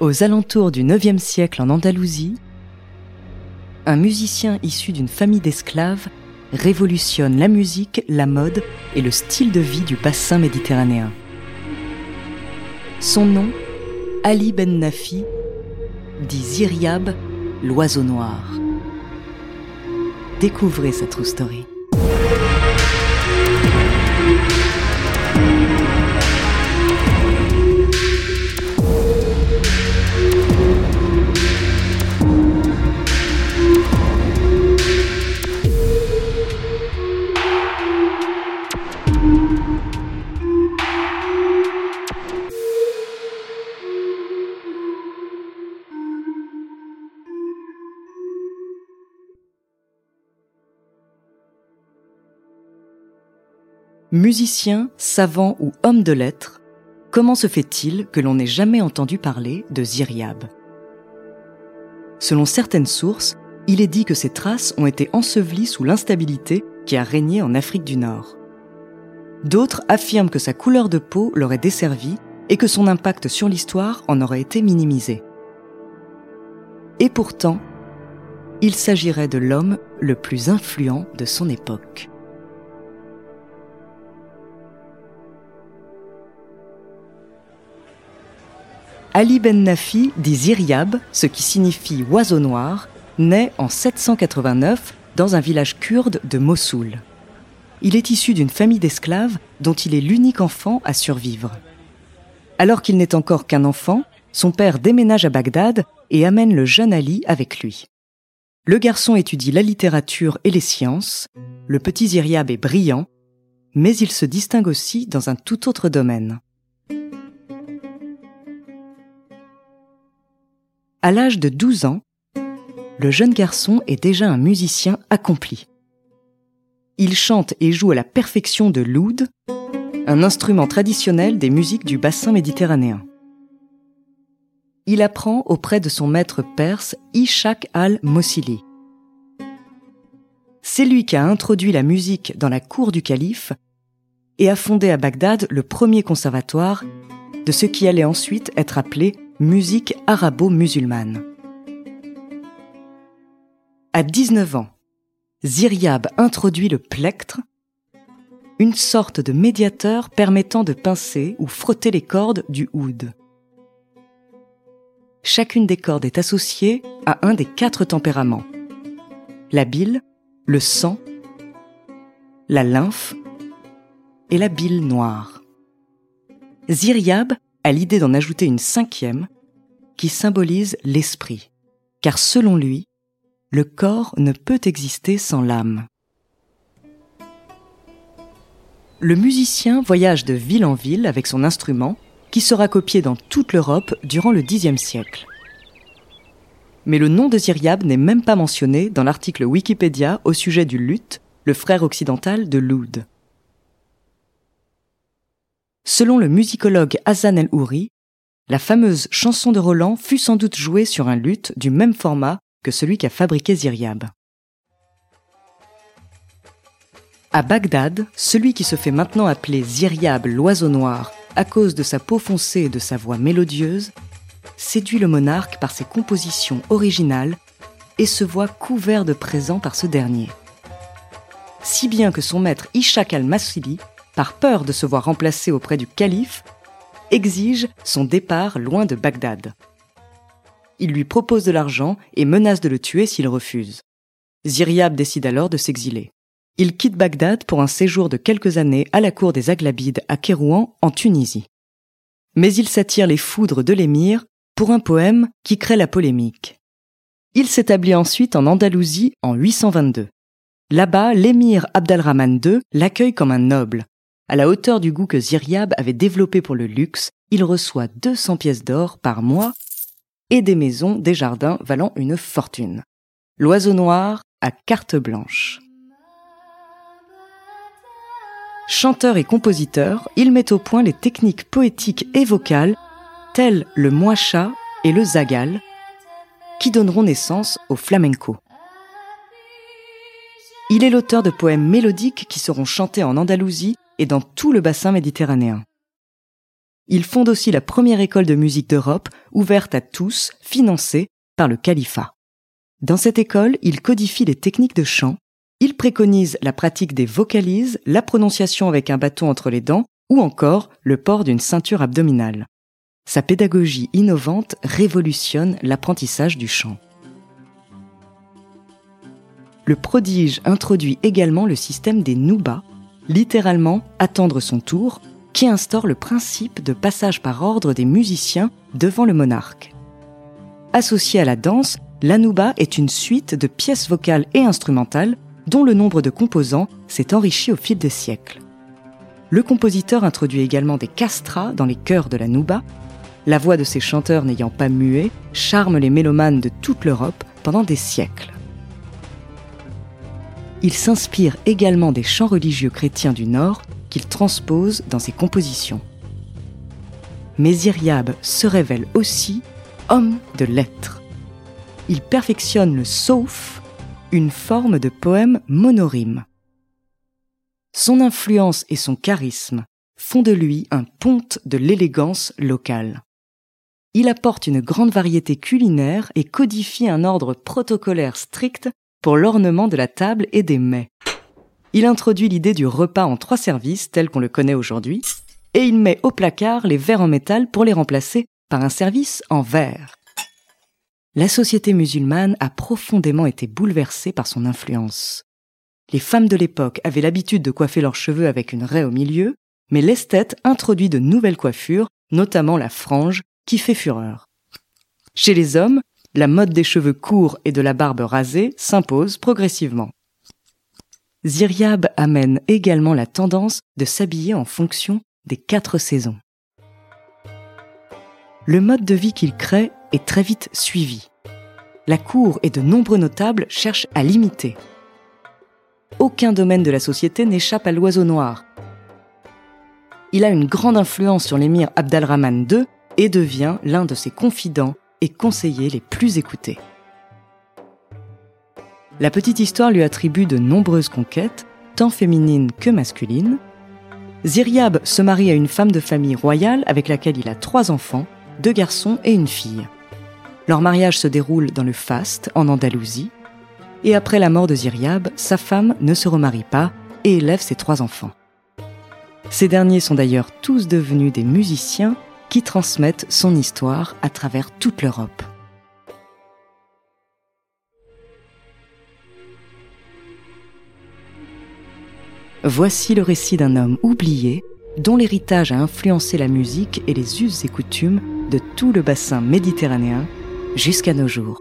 Aux alentours du IXe siècle en Andalousie, un musicien issu d'une famille d'esclaves révolutionne la musique, la mode et le style de vie du bassin méditerranéen. Son nom, Ali Ben Nafi, dit Ziryab, l'oiseau noir. Découvrez sa true story. Musicien, savant ou homme de lettres, comment se fait-il que l'on n'ait jamais entendu parler de Ziryab Selon certaines sources, il est dit que ses traces ont été ensevelies sous l'instabilité qui a régné en Afrique du Nord. D'autres affirment que sa couleur de peau l'aurait desservi et que son impact sur l'histoire en aurait été minimisé. Et pourtant, il s'agirait de l'homme le plus influent de son époque. Ali Ben Nafi dit Ziryab, ce qui signifie oiseau noir, naît en 789 dans un village kurde de Mossoul. Il est issu d'une famille d'esclaves dont il est l'unique enfant à survivre. Alors qu'il n'est encore qu'un enfant, son père déménage à Bagdad et amène le jeune Ali avec lui. Le garçon étudie la littérature et les sciences, le petit Ziryab est brillant, mais il se distingue aussi dans un tout autre domaine. À l'âge de 12 ans, le jeune garçon est déjà un musicien accompli. Il chante et joue à la perfection de l'oud, un instrument traditionnel des musiques du bassin méditerranéen. Il apprend auprès de son maître perse Ishaq al-Mossili. C'est lui qui a introduit la musique dans la cour du calife et a fondé à Bagdad le premier conservatoire de ce qui allait ensuite être appelé musique arabo-musulmane. À 19 ans, Ziryab introduit le plectre, une sorte de médiateur permettant de pincer ou frotter les cordes du oud. Chacune des cordes est associée à un des quatre tempéraments. La bile, le sang, la lymphe et la bile noire. Ziryab a l'idée d'en ajouter une cinquième qui symbolise l'esprit, car selon lui, le corps ne peut exister sans l'âme. Le musicien voyage de ville en ville avec son instrument, qui sera copié dans toute l'Europe durant le Xe siècle. Mais le nom de Ziryab n'est même pas mentionné dans l'article Wikipédia au sujet du luth, le frère occidental de l'oud. Selon le musicologue Hassan El-Houri, la fameuse chanson de Roland fut sans doute jouée sur un luth du même format que celui qu'a fabriqué Ziryab. À Bagdad, celui qui se fait maintenant appeler Ziryab l'oiseau noir à cause de sa peau foncée et de sa voix mélodieuse, séduit le monarque par ses compositions originales et se voit couvert de présents par ce dernier. Si bien que son maître Ishaq al-Masili par peur de se voir remplacé auprès du calife, exige son départ loin de Bagdad. Il lui propose de l'argent et menace de le tuer s'il refuse. Ziryab décide alors de s'exiler. Il quitte Bagdad pour un séjour de quelques années à la cour des Aghlabides à Kérouan, en Tunisie. Mais il s'attire les foudres de l'émir pour un poème qui crée la polémique. Il s'établit ensuite en Andalousie en 822. Là-bas, l'émir Abdalrahman II l'accueille comme un noble, à la hauteur du goût que Ziryab avait développé pour le luxe, il reçoit 200 pièces d'or par mois et des maisons, des jardins valant une fortune. L'oiseau noir à carte blanche. Chanteur et compositeur, il met au point les techniques poétiques et vocales telles le moacha et le zagal, qui donneront naissance au flamenco. Il est l'auteur de poèmes mélodiques qui seront chantés en Andalousie et dans tout le bassin méditerranéen. Il fonde aussi la première école de musique d'Europe, ouverte à tous, financée par le califat. Dans cette école, il codifie les techniques de chant, il préconise la pratique des vocalises, la prononciation avec un bâton entre les dents, ou encore le port d'une ceinture abdominale. Sa pédagogie innovante révolutionne l'apprentissage du chant. Le prodige introduit également le système des noubas, littéralement attendre son tour, qui instaure le principe de passage par ordre des musiciens devant le monarque. Associé à la danse, l'anouba est une suite de pièces vocales et instrumentales dont le nombre de composants s'est enrichi au fil des siècles. Le compositeur introduit également des castras dans les chœurs de la nouba. La voix de ces chanteurs n'ayant pas mué charme les mélomanes de toute l'Europe pendant des siècles. Il s'inspire également des chants religieux chrétiens du Nord qu'il transpose dans ses compositions. Mais Iriab se révèle aussi homme de lettres. Il perfectionne le sauf, une forme de poème monorime. Son influence et son charisme font de lui un ponte de l'élégance locale. Il apporte une grande variété culinaire et codifie un ordre protocolaire strict pour l'ornement de la table et des mets. Il introduit l'idée du repas en trois services tel qu'on le connaît aujourd'hui, et il met au placard les verres en métal pour les remplacer par un service en verre. La société musulmane a profondément été bouleversée par son influence. Les femmes de l'époque avaient l'habitude de coiffer leurs cheveux avec une raie au milieu, mais l'esthète introduit de nouvelles coiffures, notamment la frange, qui fait fureur. Chez les hommes, la mode des cheveux courts et de la barbe rasée s'impose progressivement. Ziryab amène également la tendance de s'habiller en fonction des quatre saisons. Le mode de vie qu'il crée est très vite suivi. La cour et de nombreux notables cherchent à l'imiter. Aucun domaine de la société n'échappe à l'oiseau noir. Il a une grande influence sur l'émir Abdalrahman II et devient l'un de ses confidents et conseillers les plus écoutés. La petite histoire lui attribue de nombreuses conquêtes, tant féminines que masculines. Ziryab se marie à une femme de famille royale avec laquelle il a trois enfants, deux garçons et une fille. Leur mariage se déroule dans le Faste, en Andalousie, et après la mort de Ziryab, sa femme ne se remarie pas et élève ses trois enfants. Ces derniers sont d'ailleurs tous devenus des musiciens qui transmettent son histoire à travers toute l'Europe. Voici le récit d'un homme oublié dont l'héritage a influencé la musique et les us et coutumes de tout le bassin méditerranéen jusqu'à nos jours.